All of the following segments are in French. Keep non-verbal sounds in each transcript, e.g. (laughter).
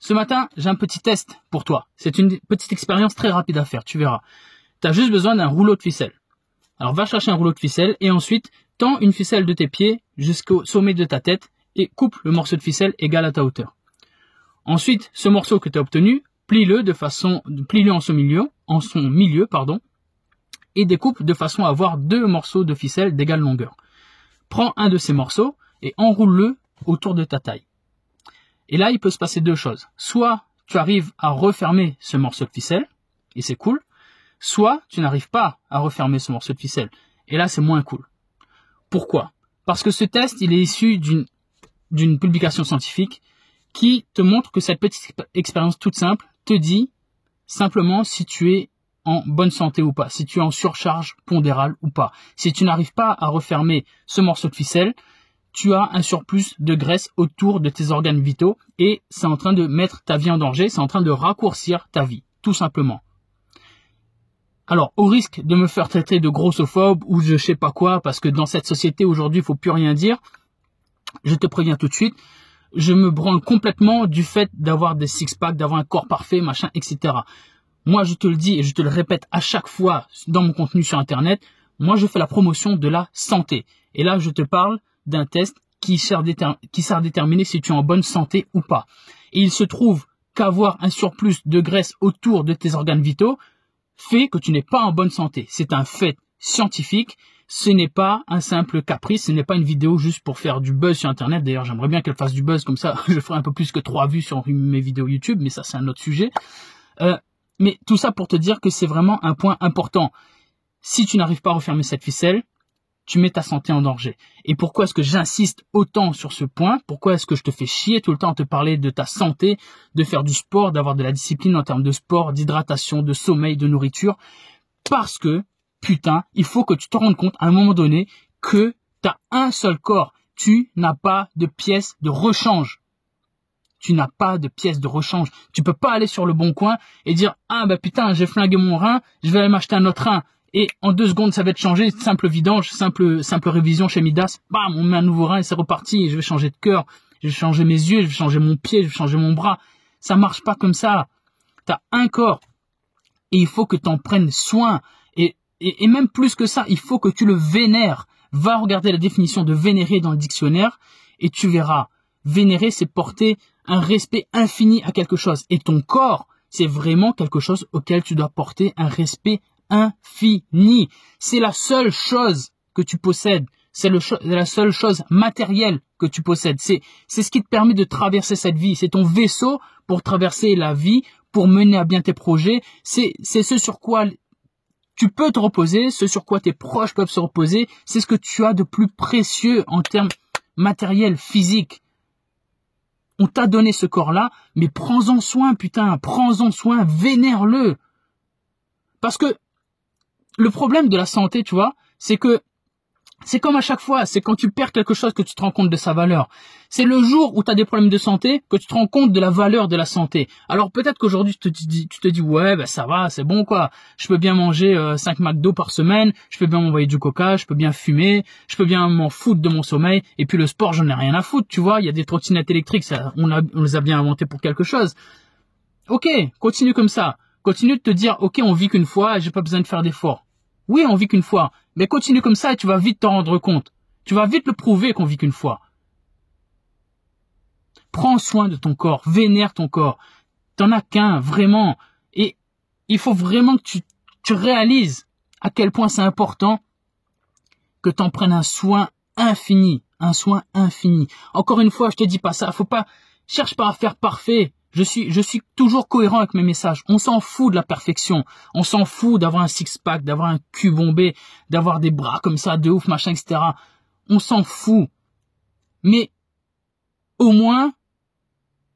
ce matin, j'ai un petit test pour toi. C'est une petite expérience très rapide à faire, tu verras. Tu as juste besoin d'un rouleau de ficelle. Alors va chercher un rouleau de ficelle et ensuite tends une ficelle de tes pieds jusqu'au sommet de ta tête et coupe le morceau de ficelle égal à ta hauteur. Ensuite, ce morceau que tu as obtenu, plie-le de façon, plie-le en son milieu, en son milieu, pardon, et découpe de façon à avoir deux morceaux de ficelle d'égale longueur. Prends un de ces morceaux et enroule-le autour de ta taille. Et là, il peut se passer deux choses. Soit tu arrives à refermer ce morceau de ficelle, et c'est cool, soit tu n'arrives pas à refermer ce morceau de ficelle, et là, c'est moins cool. Pourquoi? Parce que ce test, il est issu d'une, d'une publication scientifique qui te montre que cette petite expérience toute simple te dit simplement si tu es en bonne santé ou pas, si tu es en surcharge pondérale ou pas. Si tu n'arrives pas à refermer ce morceau de ficelle, tu as un surplus de graisse autour de tes organes vitaux et c'est en train de mettre ta vie en danger, c'est en train de raccourcir ta vie, tout simplement. Alors, au risque de me faire traiter de grossophobe ou je sais pas quoi, parce que dans cette société aujourd'hui, il faut plus rien dire, je te préviens tout de suite, je me branle complètement du fait d'avoir des six-packs, d'avoir un corps parfait, machin, etc. Moi, je te le dis et je te le répète à chaque fois dans mon contenu sur Internet, moi, je fais la promotion de la santé. Et là, je te parle d'un test qui sert, qui sert à déterminer si tu es en bonne santé ou pas. Et il se trouve qu'avoir un surplus de graisse autour de tes organes vitaux fait que tu n'es pas en bonne santé. C'est un fait scientifique. Ce n'est pas un simple caprice, ce n'est pas une vidéo juste pour faire du buzz sur Internet. D'ailleurs, j'aimerais bien qu'elle fasse du buzz comme ça. (laughs) Je ferai un peu plus que trois vues sur mes vidéos YouTube, mais ça, c'est un autre sujet. Euh, mais tout ça pour te dire que c'est vraiment un point important. Si tu n'arrives pas à refermer cette ficelle, tu mets ta santé en danger. Et pourquoi est-ce que j'insiste autant sur ce point? Pourquoi est-ce que je te fais chier tout le temps à te parler de ta santé, de faire du sport, d'avoir de la discipline en termes de sport, d'hydratation, de sommeil, de nourriture? Parce que, putain, il faut que tu te rendes compte à un moment donné que tu as un seul corps. Tu n'as pas de pièce de rechange. Tu n'as pas de pièce de rechange. Tu peux pas aller sur le bon coin et dire ah bah putain j'ai flingué mon rein, je vais aller m'acheter un autre rein et en deux secondes ça va être changé, simple vidange, simple simple révision chez Midas, bam, on met un nouveau rein et c'est reparti, je vais changer de cœur, je vais changer mes yeux, je vais changer mon pied, je vais changer mon bras. Ça marche pas comme ça. T'as un corps et il faut que tu en prennes soin et, et, et même plus que ça, il faut que tu le vénères. Va regarder la définition de vénérer dans le dictionnaire et tu verras. Vénérer, c'est porter un respect infini à quelque chose. Et ton corps, c'est vraiment quelque chose auquel tu dois porter un respect infini. C'est la seule chose que tu possèdes. C'est la seule chose matérielle que tu possèdes. C'est, ce qui te permet de traverser cette vie. C'est ton vaisseau pour traverser la vie, pour mener à bien tes projets. C'est ce sur quoi tu peux te reposer, ce sur quoi tes proches peuvent se reposer. C'est ce que tu as de plus précieux en termes matériels, physiques. On t'a donné ce corps-là, mais prends-en soin, putain, prends-en soin, vénère-le. Parce que le problème de la santé, tu vois, c'est que c'est comme à chaque fois, c'est quand tu perds quelque chose que tu te rends compte de sa valeur. C'est le jour où tu as des problèmes de santé que tu te rends compte de la valeur de la santé. Alors peut-être qu'aujourd'hui tu te dis, tu te dis ouais, ben ça va, c'est bon quoi. Je peux bien manger euh, 5 McDo par semaine, je peux bien m'envoyer du coca, je peux bien fumer, je peux bien m'en foutre de mon sommeil. Et puis le sport, j'en ai rien à foutre, tu vois. Il y a des trottinettes électriques, on, on les a bien inventées pour quelque chose. Ok, continue comme ça. Continue de te dire ok, on vit qu'une fois, j'ai pas besoin de faire d'efforts. Oui, on vit qu'une fois, mais continue comme ça et tu vas vite t'en rendre compte. Tu vas vite le prouver qu'on vit qu'une fois. Prends soin de ton corps, vénère ton corps. T'en as qu'un, vraiment. Et il faut vraiment que tu, tu réalises à quel point c'est important que t'en prennes un soin infini, un soin infini. Encore une fois, je te dis pas ça, faut pas, cherche pas à faire parfait. Je suis, je suis toujours cohérent avec mes messages. On s'en fout de la perfection. On s'en fout d'avoir un six-pack, d'avoir un cul bombé, d'avoir des bras comme ça, de ouf, machin, etc. On s'en fout. Mais, au moins,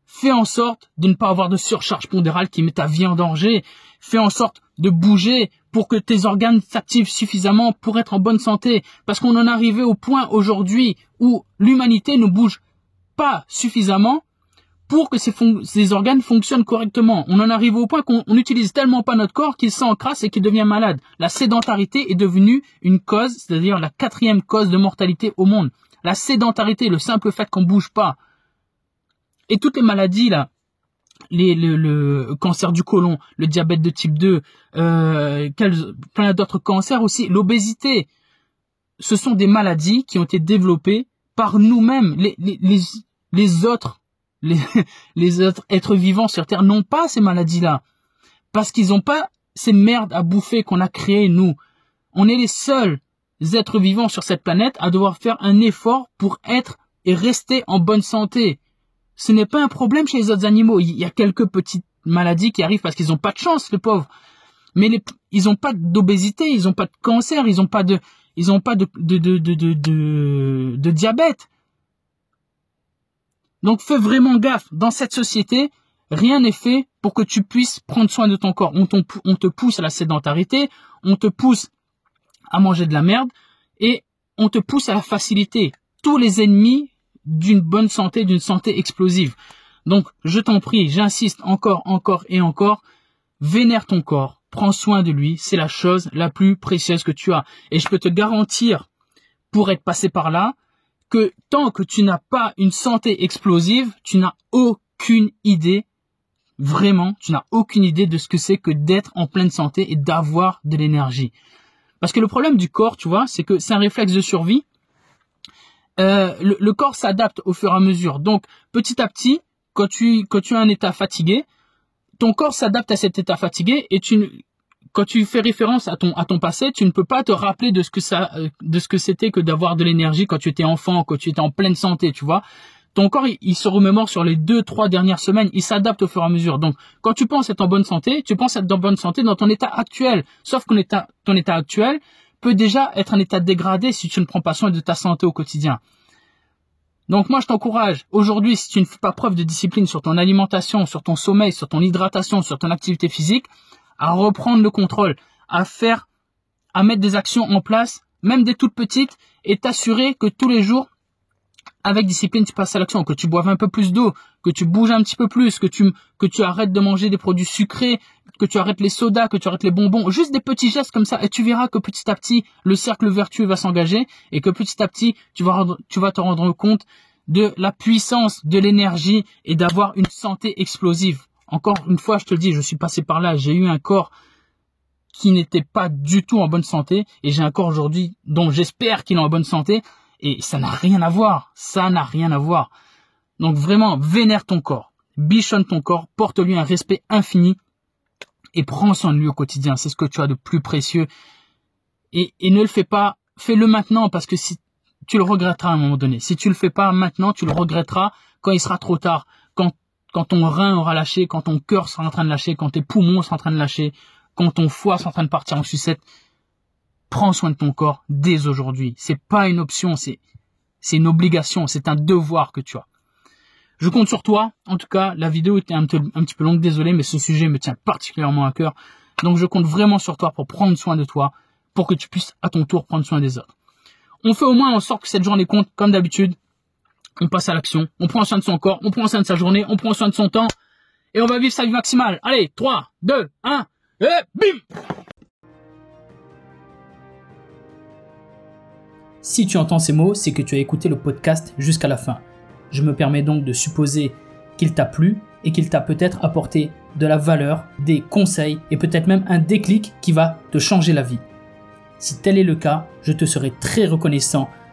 fais en sorte de ne pas avoir de surcharge pondérale qui met ta vie en danger. Fais en sorte de bouger pour que tes organes s'activent suffisamment pour être en bonne santé. Parce qu'on en est arrivé au point aujourd'hui où l'humanité ne bouge pas suffisamment pour que ces, organes fonctionnent correctement. On en arrive au point qu'on n'utilise tellement pas notre corps qu'il s'encrasse et qu'il devient malade. La sédentarité est devenue une cause, c'est-à-dire la quatrième cause de mortalité au monde. La sédentarité, le simple fait qu'on bouge pas. Et toutes les maladies là, les, le, cancer du côlon, le diabète de type 2, euh, plein d'autres cancers aussi, l'obésité, ce sont des maladies qui ont été développées par nous-mêmes. Les, les autres (laughs) les, autres êtres vivants sur Terre n'ont pas ces maladies-là. Parce qu'ils n'ont pas ces merdes à bouffer qu'on a créées, nous. On est les seuls êtres vivants sur cette planète à devoir faire un effort pour être et rester en bonne santé. Ce n'est pas un problème chez les autres animaux. Il y a quelques petites maladies qui arrivent parce qu'ils n'ont pas de chance, les pauvres. Mais ils n'ont pas d'obésité, ils n'ont pas de cancer, ils n'ont pas de, ils ont pas de, de, de, de, de diabète. Donc fais vraiment gaffe. Dans cette société, rien n'est fait pour que tu puisses prendre soin de ton corps. On, te pousse à la sédentarité, on te pousse à manger de la merde et on te pousse à la facilité. Tous les ennemis d'une bonne santé, d'une santé explosive. Donc je t'en prie, j'insiste encore, encore et encore, vénère ton corps, prends soin de lui, c'est la chose la plus précieuse que tu as. Et je peux te garantir, pour être passé par là, que tant que tu n'as pas une santé explosive, tu n'as aucune idée, vraiment, tu n'as aucune idée de ce que c'est que d'être en pleine santé et d'avoir de l'énergie. Parce que le problème du corps, tu vois, c'est que c'est un réflexe de survie. Euh, le, corps s'adapte au fur et à mesure. Donc, petit à petit, quand tu, quand tu as un état fatigué, ton corps s'adapte à cet état fatigué et tu, quand tu fais référence à ton à ton passé, tu ne peux pas te rappeler de ce que ça euh, de ce que c'était que d'avoir de l'énergie quand tu étais enfant, quand tu étais en pleine santé, tu vois. Ton corps, il, se remémore sur les deux, trois dernières semaines, il s'adapte au fur et à mesure. Donc, quand tu penses être en bonne santé, tu penses être en bonne santé dans ton état actuel. Sauf que état, ton état actuel peut déjà être un état dégradé si tu ne prends pas soin de ta santé au quotidien. Donc moi je t'encourage, aujourd'hui si tu ne fais pas preuve de discipline sur ton alimentation, sur ton sommeil, sur ton hydratation, sur ton activité physique, à reprendre le contrôle, à faire, à mettre des actions en place, même des toutes petites, et t'assurer que tous les jours, avec discipline, tu passes à l'action, que tu boives un peu plus d'eau, que tu bouges un petit peu plus, que tu, que tu arrêtes de manger des produits sucrés, que tu arrêtes les sodas, que tu arrêtes les bonbons, juste des petits gestes comme ça, et tu verras que petit à petit, le cercle vertueux va s'engager, et que petit à petit, tu vas, tu vas te rendre compte de la puissance de l'énergie et d'avoir une santé explosive. Encore une fois, je te le dis, je suis passé par là, j'ai eu un corps qui n'était pas du tout en bonne santé et j'ai un corps aujourd'hui dont j'espère qu'il est en bonne santé et ça n'a rien à voir, ça n'a rien à voir. Donc vraiment, vénère ton corps, bichonne ton corps, porte-lui un respect infini et prends soin de lui au quotidien, c'est ce que tu as de plus précieux et, et ne le fais pas, fais-le maintenant parce que si tu le regretteras à un moment donné. Si tu le fais pas maintenant, tu le regretteras quand il sera trop tard, quand ton rein aura lâché, quand ton cœur sera en train de lâcher, quand tes poumons seront en train de lâcher, quand ton foie sera en train de partir en sucette, prends soin de ton corps dès aujourd'hui. C'est pas une option, c'est, c'est une obligation, c'est un devoir que tu as. Je compte sur toi. En tout cas, la vidéo était un, un petit peu longue, désolé, mais ce sujet me tient particulièrement à cœur. Donc je compte vraiment sur toi pour prendre soin de toi, pour que tu puisses à ton tour prendre soin des autres. On fait au moins en sorte que cette journée compte, comme d'habitude on passe à l'action, on prend soin de son corps, on prend soin de sa journée, on prend soin de son temps, et on va vivre sa vie maximale. Allez, 3, 2, 1, et bim Si tu entends ces mots, c'est que tu as écouté le podcast jusqu'à la fin. Je me permets donc de supposer qu'il t'a plu et qu'il t'a peut-être apporté de la valeur, des conseils et peut-être même un déclic qui va te changer la vie. Si tel est le cas, je te serai très reconnaissant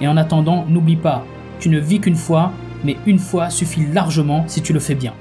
et en attendant, n'oublie pas, tu ne vis qu'une fois, mais une fois suffit largement si tu le fais bien.